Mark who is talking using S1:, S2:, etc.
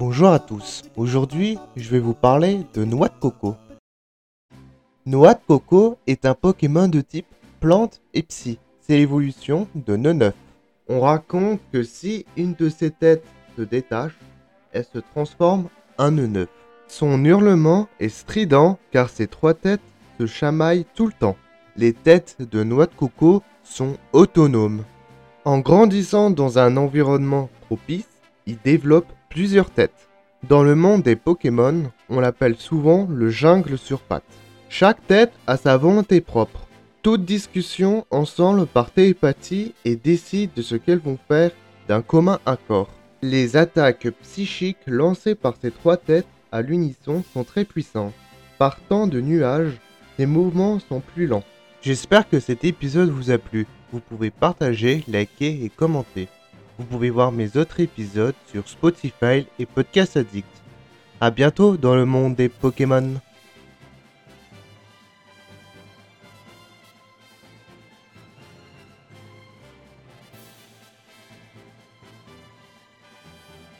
S1: Bonjour à tous, aujourd'hui je vais vous parler de Noix de Coco. Noix de Coco est un Pokémon de type plante et psy, c'est l'évolution de Neneuf. On raconte que si une de ses têtes se détache, elle se transforme en Neneuf. Son hurlement est strident car ses trois têtes se chamaillent tout le temps. Les têtes de Noix de Coco sont autonomes. En grandissant dans un environnement propice, il développe plusieurs têtes. Dans le monde des Pokémon, on l'appelle souvent le jungle sur pattes. Chaque tête a sa volonté propre. Toute discussion ensemble par télépathie et décide de ce qu'elles vont faire d'un commun accord. Les attaques psychiques lancées par ces trois têtes à l'unisson sont très puissantes. Partant de nuages, ces mouvements sont plus lents. J'espère que cet épisode vous a plu. Vous pouvez partager, liker et commenter. Vous pouvez voir mes autres épisodes sur Spotify et Podcast Addict. A bientôt dans le monde des Pokémon.